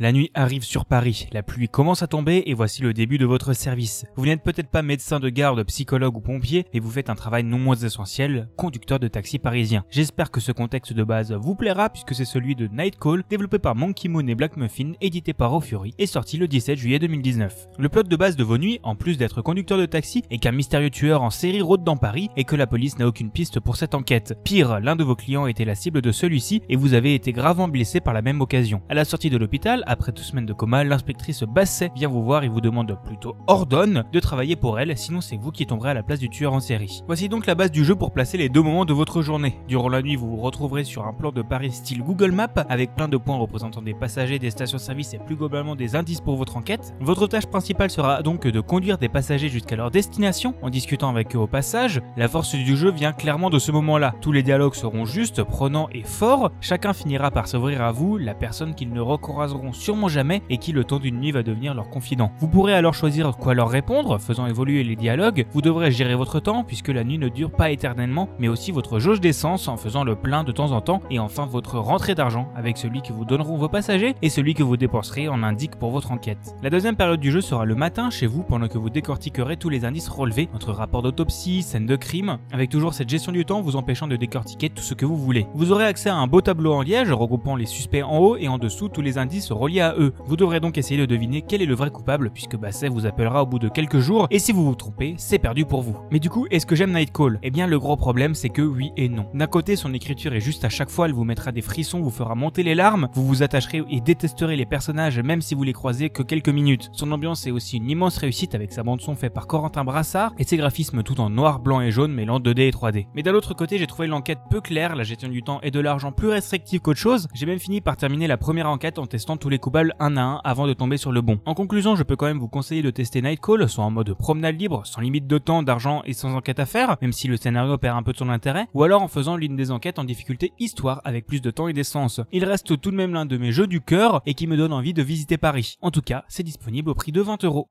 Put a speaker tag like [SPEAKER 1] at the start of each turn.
[SPEAKER 1] La nuit arrive sur Paris, la pluie commence à tomber et voici le début de votre service. Vous n'êtes peut-être pas médecin de garde, psychologue ou pompier, mais vous faites un travail non moins essentiel, conducteur de taxi parisien. J'espère que ce contexte de base vous plaira puisque c'est celui de Nightcall, développé par Monkey Moon et Black Muffin, édité par Fury et sorti le 17 juillet 2019. Le plot de base de vos nuits, en plus d'être conducteur de taxi, est qu'un mystérieux tueur en série rôde dans Paris et que la police n'a aucune piste pour cette enquête. Pire, l'un de vos clients était la cible de celui-ci et vous avez été gravement blessé par la même occasion. À la sortie de l'hôpital, après tout semaines de coma, l'inspectrice Basset vient vous voir et vous demande plutôt ordonne de travailler pour elle, sinon c'est vous qui tomberez à la place du tueur en série. Voici donc la base du jeu pour placer les deux moments de votre journée. Durant la nuit, vous vous retrouverez sur un plan de Paris style Google Maps avec plein de points représentant des passagers, des stations-service et plus globalement des indices pour votre enquête. Votre tâche principale sera donc de conduire des passagers jusqu'à leur destination en discutant avec eux au passage. La force du jeu vient clairement de ce moment-là. Tous les dialogues seront justes, prenants et forts. Chacun finira par s'ouvrir à vous, la personne qu'ils ne recroiseront sûrement jamais et qui le temps d'une nuit va devenir leur confident. Vous pourrez alors choisir quoi leur répondre, faisant évoluer les dialogues. Vous devrez gérer votre temps puisque la nuit ne dure pas éternellement, mais aussi votre jauge d'essence en faisant le plein de temps en temps et enfin votre rentrée d'argent avec celui que vous donneront vos passagers et celui que vous dépenserez en indique pour votre enquête. La deuxième période du jeu sera le matin chez vous pendant que vous décortiquerez tous les indices relevés, entre rapport d'autopsie, scène de crime, avec toujours cette gestion du temps vous empêchant de décortiquer tout ce que vous voulez. Vous aurez accès à un beau tableau en liège regroupant les suspects en haut et en dessous tous les indices à eux. Vous devrez donc essayer de deviner quel est le vrai coupable puisque Basset vous appellera au bout de quelques jours et si vous vous trompez, c'est perdu pour vous. Mais du coup, est-ce que j'aime Nightcall Eh bien le gros problème c'est que oui et non. D'un côté, son écriture est juste à chaque fois, elle vous mettra des frissons, vous fera monter les larmes, vous vous attacherez et détesterez les personnages même si vous les croisez que quelques minutes. Son ambiance est aussi une immense réussite avec sa bande son faite par Corentin Brassard et ses graphismes tout en noir, blanc et jaune mêlant 2D et 3D. Mais d'un autre côté, j'ai trouvé l'enquête peu claire, la gestion du temps et de l'argent plus restrictive qu'autre chose. J'ai même fini par terminer la première enquête en testant tous les un à un avant de tomber sur le bon. En conclusion, je peux quand même vous conseiller de tester Nightcall, soit en mode promenade libre, sans limite de temps, d'argent et sans enquête à faire, même si le scénario perd un peu de son intérêt, ou alors en faisant l'une des enquêtes en difficulté histoire avec plus de temps et d'essence. Il reste tout de même l'un de mes jeux du cœur et qui me donne envie de visiter Paris. En tout cas, c'est disponible au prix de 20 euros.